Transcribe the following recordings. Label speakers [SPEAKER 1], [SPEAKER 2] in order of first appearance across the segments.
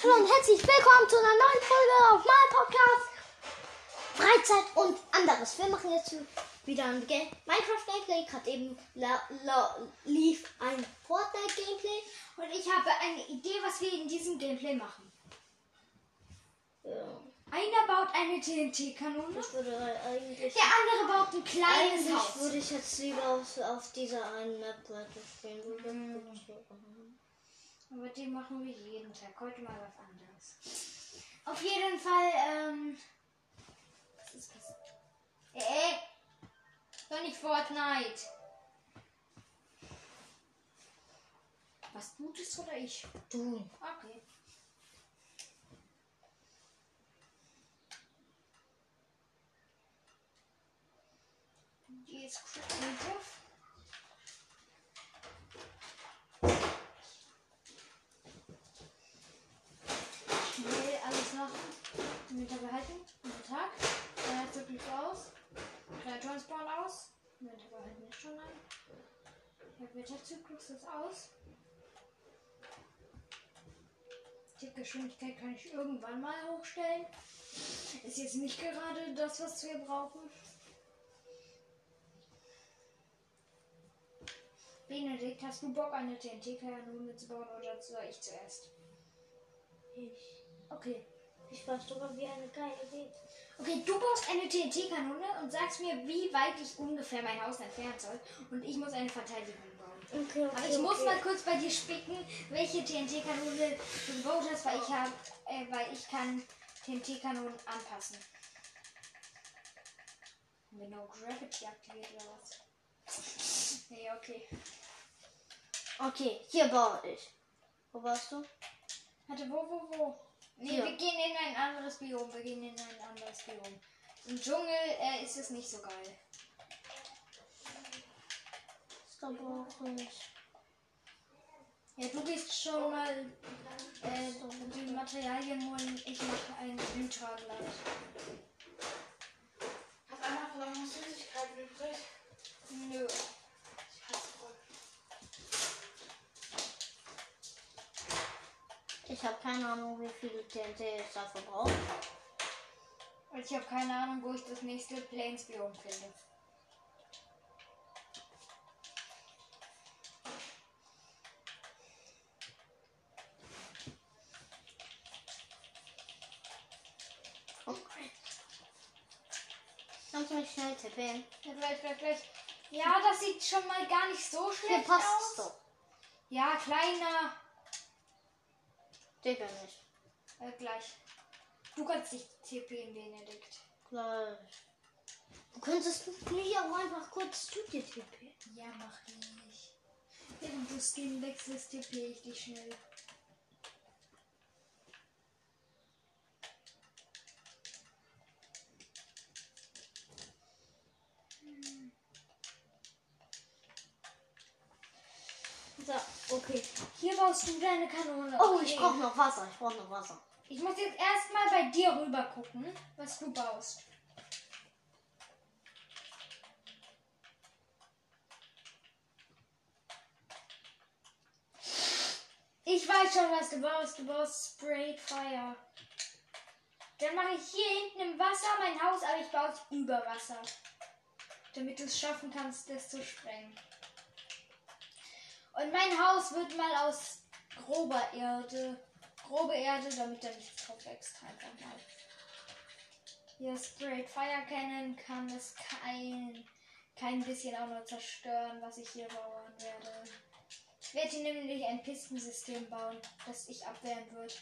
[SPEAKER 1] Hallo und herzlich willkommen zu einer neuen Folge auf meinem Podcast Freizeit und anderes. Wir machen jetzt wieder ein Game Minecraft Gameplay. Gerade eben la la lief ein Fortnite Gameplay.
[SPEAKER 2] Und ich habe eine Idee, was wir in diesem Gameplay machen.
[SPEAKER 1] Ja,
[SPEAKER 2] Einer baut eine TNT-Kanone, der andere baut ein kleines
[SPEAKER 1] eigentlich
[SPEAKER 2] Haus.
[SPEAKER 1] würde ich jetzt lieber auf, auf dieser einen Map weiter spielen.
[SPEAKER 2] Mhm. Aber die machen wir jeden Tag. Heute mal was anderes. Auf jeden Fall, ähm. Was ist das? Äh, doch nicht Fortnite. Was Gutes oder ich?
[SPEAKER 1] Du.
[SPEAKER 2] Okay. Die ist creative. Schnell alles machen. Meter behalten. Guten Tag. Der Zyklus aus. Kreaturen spawnen aus. Meter behalten ist schon ein. Der Ist aus. Die Geschwindigkeit kann ich irgendwann mal hochstellen. Ist jetzt nicht gerade das, was wir brauchen. Benedikt, hast du Bock, eine TNT-Kanone zu bauen oder soll ich zuerst?
[SPEAKER 1] Ich.
[SPEAKER 2] Okay.
[SPEAKER 1] Ich weiß sogar, wie eine geile Idee.
[SPEAKER 2] Okay, du baust eine TNT-Kanone und sagst mir, wie weit ich ungefähr mein Haus entfernen soll. Und ich muss eine Verteidigung.
[SPEAKER 1] Okay, okay.
[SPEAKER 2] Aber ich muss
[SPEAKER 1] okay.
[SPEAKER 2] mal kurz bei dir spicken, welche TNT-Kanone du hast, weil ich habe, äh, weil ich kann TNT-Kanonen anpassen. Wir No Gravity aktiviert oder was? nee, okay.
[SPEAKER 1] Okay, hier baue ich. Wo warst du?
[SPEAKER 2] Warte, wo, wo, wo? Nee,
[SPEAKER 1] Hier.
[SPEAKER 2] wir gehen in ein anderes Biom. Wir gehen in ein anderes Biom. Im Dschungel äh, ist es nicht so geil.
[SPEAKER 1] Brauche ich.
[SPEAKER 2] Ja, du gehst schon mal äh, die Materialien holen. Ich mache ein Ultra gleich.
[SPEAKER 3] Von euch noch Süßigkeiten übrig?
[SPEAKER 2] Nö.
[SPEAKER 3] Ich hasse voll.
[SPEAKER 1] Ich habe keine Ahnung, wie viel TNT ich dafür brauche.
[SPEAKER 2] Und ich habe keine Ahnung, wo ich das nächste Plains Biom finde. Ja, gleich, gleich, gleich. Ja, das sieht schon mal gar nicht so
[SPEAKER 1] Hier
[SPEAKER 2] schlecht
[SPEAKER 1] passt
[SPEAKER 2] aus.
[SPEAKER 1] doch.
[SPEAKER 2] Ja, kleiner.
[SPEAKER 1] Digga nicht.
[SPEAKER 2] Äh, gleich. Du kannst dich TP, Benedikt.
[SPEAKER 1] Gleich. Du könntest mich auch einfach kurz zu dir tippen.
[SPEAKER 2] Ja, mach ich. Während du Skin wechselst, TP ich dich schnell.
[SPEAKER 1] Okay.
[SPEAKER 2] Hier baust du deine Kanone.
[SPEAKER 1] Oh,
[SPEAKER 2] okay.
[SPEAKER 1] ich brauche noch Wasser. Ich brauche noch Wasser.
[SPEAKER 2] Ich muss jetzt erstmal bei dir rüber gucken, was du baust. Ich weiß schon, was du baust. Du baust Sprayed Fire. Dann mache ich hier hinten im Wasser mein Haus, aber ich baue es über Wasser. Damit du es schaffen kannst, das zu sprengen. Und mein Haus wird mal aus grober Erde. Grobe Erde, damit da nichts drauf wächst. Einfach mal. Hier Sprayed Fire Cannon kann es kein, kein bisschen auch nur zerstören, was ich hier bauen werde. Ich werde hier nämlich ein Pistensystem bauen, das ich abwehren wird.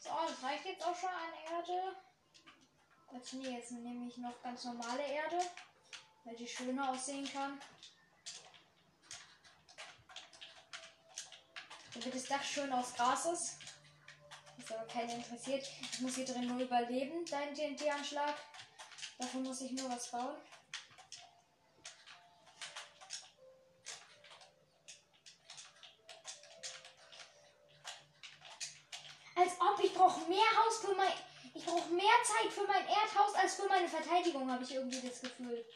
[SPEAKER 2] So, das reicht jetzt auch schon an Erde. Jetzt, nee, jetzt nehme ich noch ganz normale Erde, weil die schöner aussehen kann. Damit das Dach schön aus Gras ist. Ist aber keinen interessiert. Ich muss hier drin nur überleben, dein TNT-Anschlag. Dafür muss ich nur was bauen. Als ob ich brauche mehr Haus für mein. Brauche mehr Zeit für mein Erdhaus als für meine Verteidigung, habe ich irgendwie das Gefühl.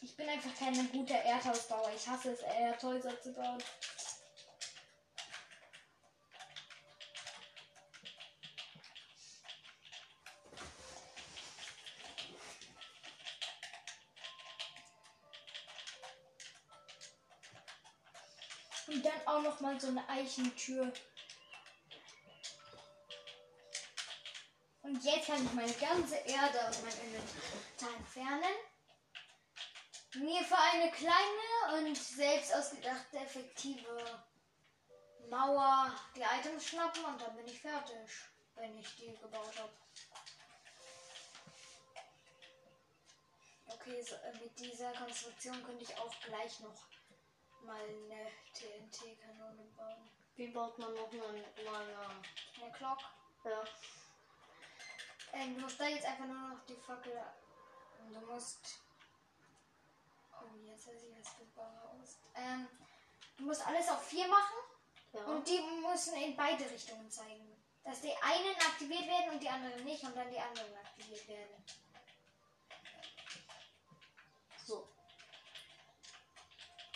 [SPEAKER 2] Ich bin einfach kein guter Erdhausbauer. Ich hasse es, Erdhäuser zu bauen. Und dann auch noch mal so eine Eichentür. Und jetzt kann ich meine ganze Erde aus meinem Inventar entfernen. Mir für eine kleine und selbst ausgedachte effektive Mauer die Items schnappen und dann bin ich fertig, wenn ich die gebaut habe. Okay, so, äh, mit dieser Konstruktion könnte ich auch gleich noch mal eine TNT-Kanone bauen.
[SPEAKER 1] Wie baut man noch mal, mal eine,
[SPEAKER 2] Eine Glock.
[SPEAKER 1] ja.
[SPEAKER 2] Ähm, du musst da jetzt einfach nur noch die Fackel. Und du musst. Oh, jetzt weiß ich, was du brauchst. Ähm, du musst alles auf 4 machen
[SPEAKER 1] ja.
[SPEAKER 2] und die müssen in beide Richtungen zeigen. Dass die einen aktiviert werden und die anderen nicht und dann die anderen aktiviert werden.
[SPEAKER 1] So.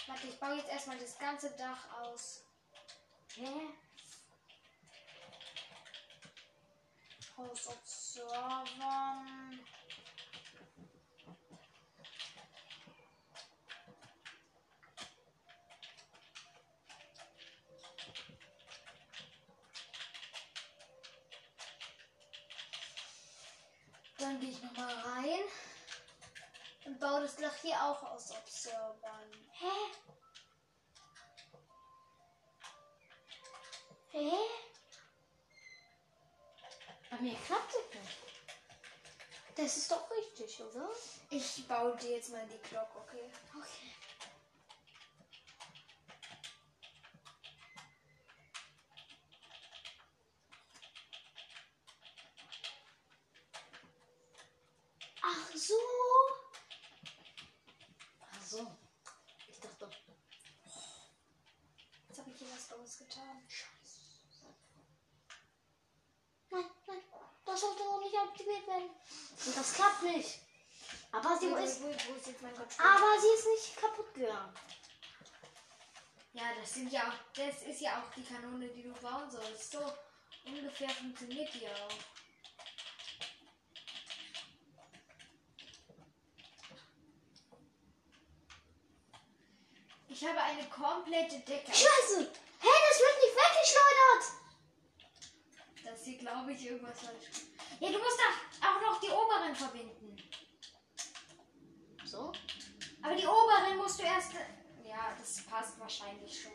[SPEAKER 2] Warte, ich baue jetzt erstmal das ganze Dach aus.
[SPEAKER 1] Hä?
[SPEAKER 2] Aus Observern. Dann gehe ich nochmal rein und baue das Dach hier auch aus Observern.
[SPEAKER 1] Hä? Hä? Oder?
[SPEAKER 2] Ich baue dir jetzt mal die Glocke, okay?
[SPEAKER 1] Okay. Ach so. Ach so. Ich dachte,
[SPEAKER 2] Jetzt habe ich hier was Dummes getan.
[SPEAKER 1] nein, nein, das sollte noch nicht aktiviert werden. Und das klappt nicht. Aber sie ist,
[SPEAKER 2] ist,
[SPEAKER 1] aber sie ist nicht kaputt gegangen.
[SPEAKER 2] Ja, das sind ja auch, das ist ja auch die Kanone, die du bauen sollst. So ungefähr funktioniert die auch. Ich habe eine komplette Decke.
[SPEAKER 1] Scheiße! Hä, das wird nicht weggeschleudert!
[SPEAKER 2] Das hier glaube ich irgendwas falsch. Ja, du musst doch auch noch die oberen verbinden. Aber die oberen musst du erst. Ja, das passt wahrscheinlich schon.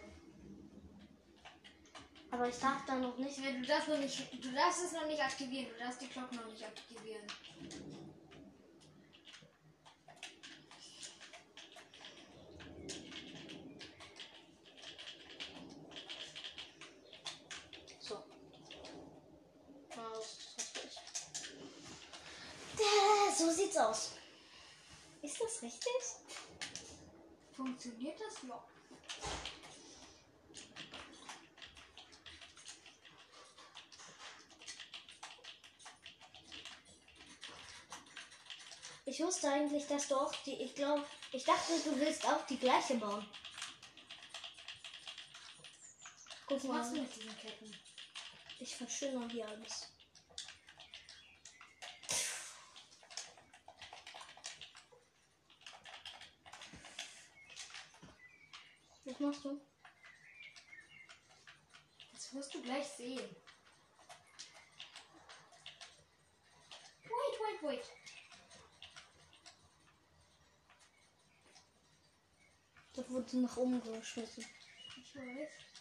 [SPEAKER 1] Aber ich darf da noch nicht.
[SPEAKER 2] Du darfst noch nicht. Du darfst es noch nicht aktivieren. Du darfst die Glocke noch nicht aktivieren.
[SPEAKER 1] So. So sieht's aus. Ist das richtig?
[SPEAKER 2] Funktioniert das? Ja.
[SPEAKER 1] Ich wusste eigentlich, dass du auch die. Ich glaube, ich dachte, du willst auch die gleiche bauen. Guck
[SPEAKER 2] Was machst du
[SPEAKER 1] mal,
[SPEAKER 2] mit diesen Ketten?
[SPEAKER 1] ich verschönere hier alles. Was machst du?
[SPEAKER 2] Das wirst du gleich sehen. Wait, wait, wait.
[SPEAKER 1] Das wurde nach oben geschmissen.
[SPEAKER 2] Ich weiß.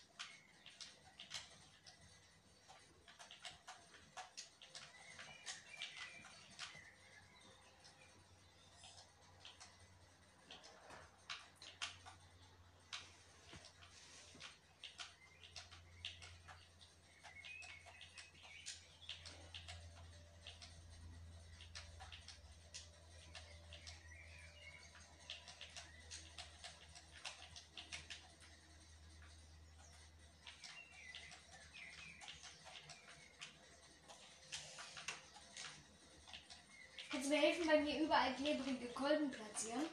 [SPEAKER 2] Kannst du mir helfen, bei mir überall klebrige Kolben platzieren?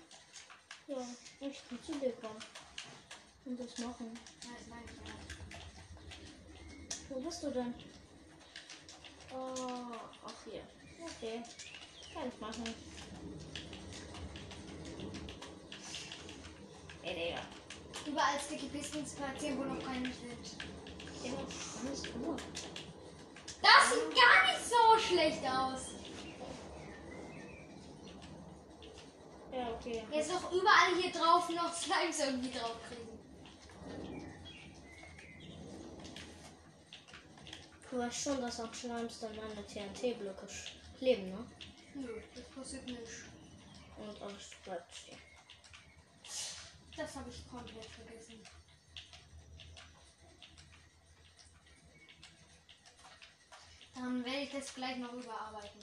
[SPEAKER 1] Ja, ich kann zu dir kommen. Und das machen.
[SPEAKER 2] Ja, das meine ich ja.
[SPEAKER 1] Wo bist du denn? Oh, ach hier. Okay. Kann ich machen. Ey, Digga.
[SPEAKER 2] Überall Sticky Pistons platzieren, wo noch keine sind.
[SPEAKER 1] Digga, alles gut.
[SPEAKER 2] Das sieht gar nicht so schlecht aus.
[SPEAKER 1] Ja, okay.
[SPEAKER 2] Jetzt noch überall hier drauf noch Slimes irgendwie drauf kriegen.
[SPEAKER 1] Du weißt schon, dass auch Schleims dann meine TNT-Blöcke kleben, ne?
[SPEAKER 2] Nö, das passiert nicht.
[SPEAKER 1] Und alles bleibt stehen.
[SPEAKER 2] Das habe ich komplett vergessen. Dann werde ich das gleich noch überarbeiten.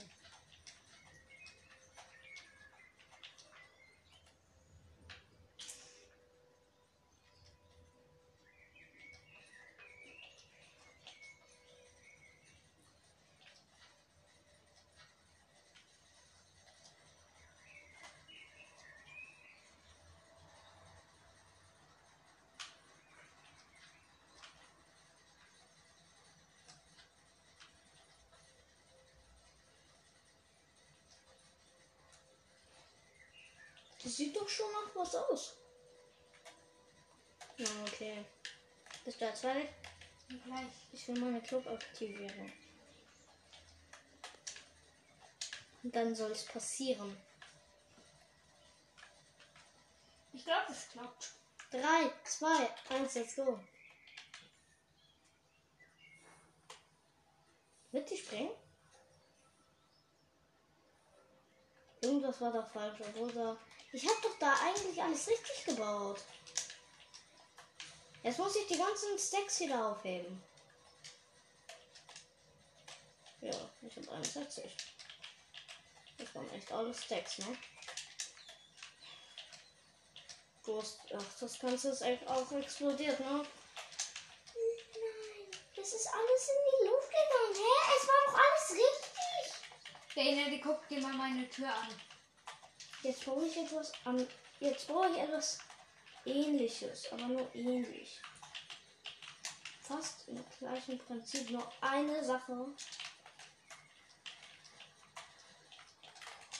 [SPEAKER 1] Das sieht doch schon nach was aus. Ja, okay. Bist du?
[SPEAKER 2] Und gleich.
[SPEAKER 1] Ich will meine Club-Aktivierung. Und dann soll es passieren.
[SPEAKER 2] Ich glaube, das klappt.
[SPEAKER 1] 3, 2, 1, let's go. Wird die springen? Irgendwas war da falsch, da. Ich habe doch da eigentlich alles richtig gebaut. Jetzt muss ich die ganzen Stacks wieder aufheben. Ja, ich habe 61. Das waren echt alle Stacks, ne? Du hast, ach, das Ganze ist echt auch explodiert, ne? Nein, das ist alles in die Luft gegangen. Hä? Es war doch alles richtig.
[SPEAKER 2] Dana, die guckt dir mal meine Tür an.
[SPEAKER 1] Jetzt brauche ich etwas an. Jetzt brauche ich etwas ähnliches, aber nur ähnlich. Fast im gleichen Prinzip. Nur eine Sache. Und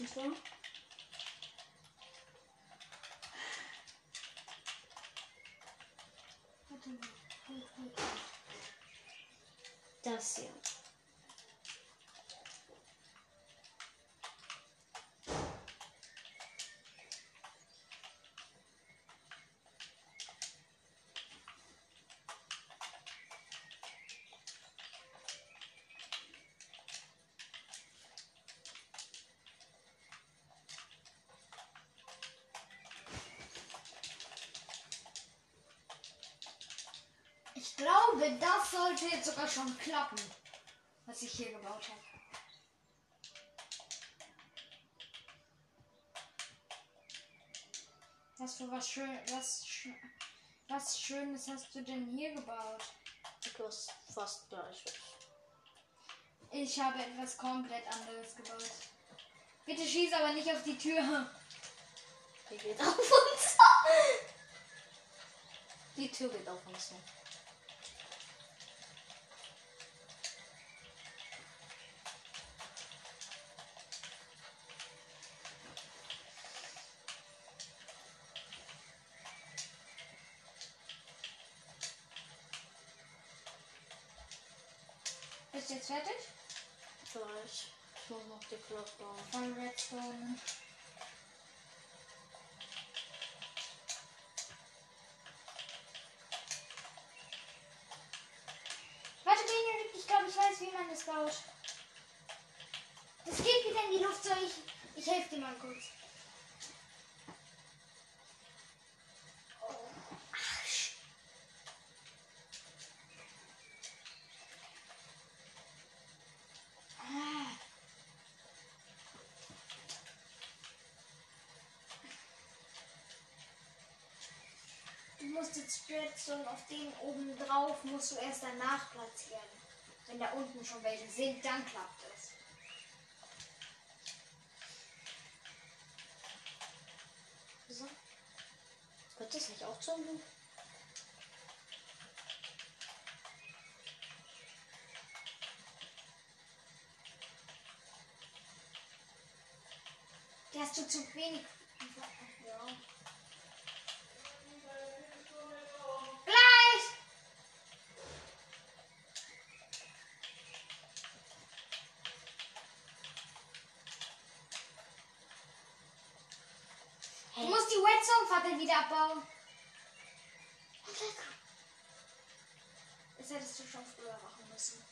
[SPEAKER 1] zwar. Das hier.
[SPEAKER 2] Glaube, das sollte jetzt sogar schon klappen, was ich hier gebaut habe. Was für was schön, was, was Schönes hast du denn hier gebaut?
[SPEAKER 1] Etwas fast gleiches.
[SPEAKER 2] Ich habe etwas komplett anderes gebaut. Bitte schieß aber nicht auf die Tür.
[SPEAKER 1] Die geht auf uns. Die Tür geht auf uns. ne?
[SPEAKER 2] Fertig?
[SPEAKER 1] Gleich. Ich muss noch die Glock bauen.
[SPEAKER 2] Von Redstone. Warte, Benedikt, ich glaube, ich weiß, wie man das baut. Das geht wieder in die Luft, soll ich. Ich helfe dir mal kurz. Jetzt Redstone auf den oben drauf, musst du erst danach platzieren. Wenn da unten schon welche sind, dann klappt es.
[SPEAKER 1] So. Hat das nicht auch Zombie?
[SPEAKER 2] Der hast du zu wenig. Ja. Musst die Redstone-Fackel wieder abbauen. Das hättest du schon früher machen müssen.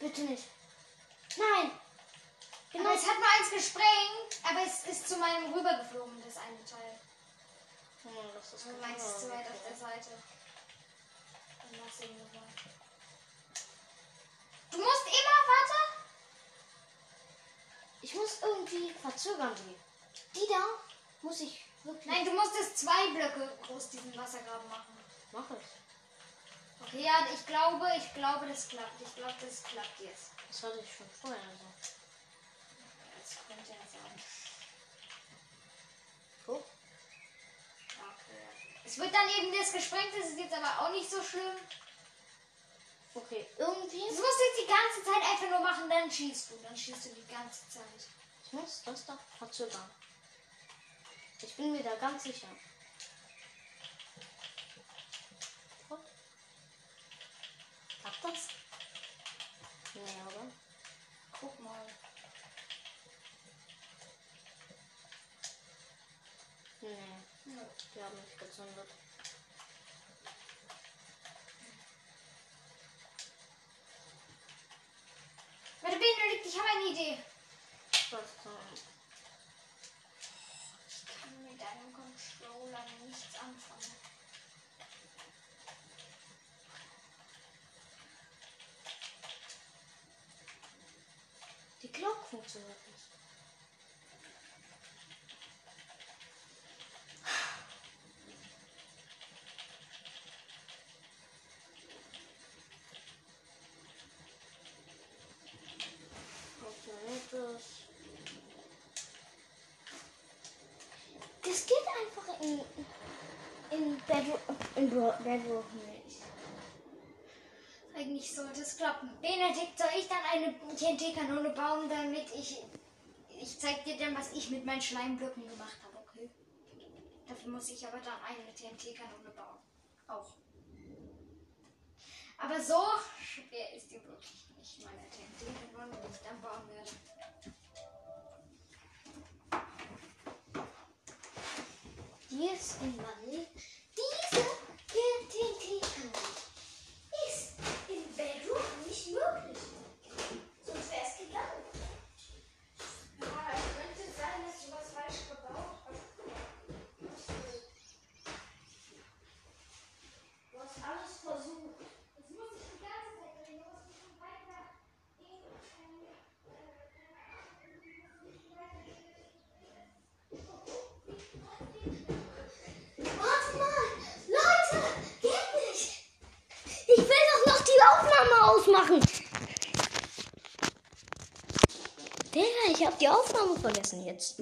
[SPEAKER 1] Bitte nicht. Nein!
[SPEAKER 2] Genau. Aber es hat nur eins gesprengt, aber es ist zu meinem rübergeflogen, das eine Teil.
[SPEAKER 1] Hm, das ist
[SPEAKER 2] Du meinst zu weit auf der Seite. Dann lass ihn nochmal. Du musst immer, warte!
[SPEAKER 1] Ich muss irgendwie verzögern die. Die da muss ich wirklich.
[SPEAKER 2] Nein, du musstest zwei Blöcke groß diesen Wassergraben machen.
[SPEAKER 1] mach ich.
[SPEAKER 2] Okay, ja, ich glaube, ich glaube, das klappt. Ich glaube, das klappt jetzt.
[SPEAKER 1] Das hatte ich schon vorher so.
[SPEAKER 2] Das könnte ja Es wird dann eben das gesprengt, das ist jetzt aber auch nicht so schlimm.
[SPEAKER 1] Okay, irgendwie.
[SPEAKER 2] Das musst du jetzt die ganze Zeit einfach nur machen, dann schießt du. Dann schießt du die ganze Zeit.
[SPEAKER 1] Ich muss das da verzögern. Ich bin mir da ganz sicher. Klappt das? Nee, oder?
[SPEAKER 2] Guck mal.
[SPEAKER 1] Nee, Die haben nicht gezündet.
[SPEAKER 2] Warte, Benedikt, ich habe eine Idee.
[SPEAKER 1] Was
[SPEAKER 2] Ich kann mit deinem Controller nichts anfangen.
[SPEAKER 1] Die Glocke funktioniert nicht. Bedrock, nicht.
[SPEAKER 2] Eigentlich sollte es klappen. Benedikt, soll ich dann eine TNT-Kanone bauen, damit ich. Ich zeig dir dann, was ich mit meinen Schleimblöcken gemacht habe, okay? Dafür muss ich aber dann eine TNT-Kanone bauen. Auch. Aber so schwer ist die wirklich nicht, meine TNT-Kanone, die ich dann bauen werde.
[SPEAKER 1] Die ist in Marie. Diese TNT-Kanone ist in Bedrock nicht möglich. Sonst wäre es gegangen.
[SPEAKER 2] Ja, es könnte sein, dass du was falsch gebaut hast.
[SPEAKER 1] Du hast alles versucht.
[SPEAKER 2] Das muss ich die ganze Zeit drehen. Du musst mich weiter in.
[SPEAKER 1] Warte mal! Leute! Geht nicht! Ich will doch noch die Aufnahme ausmachen! Digga, ich habe die Aufnahme vergessen jetzt.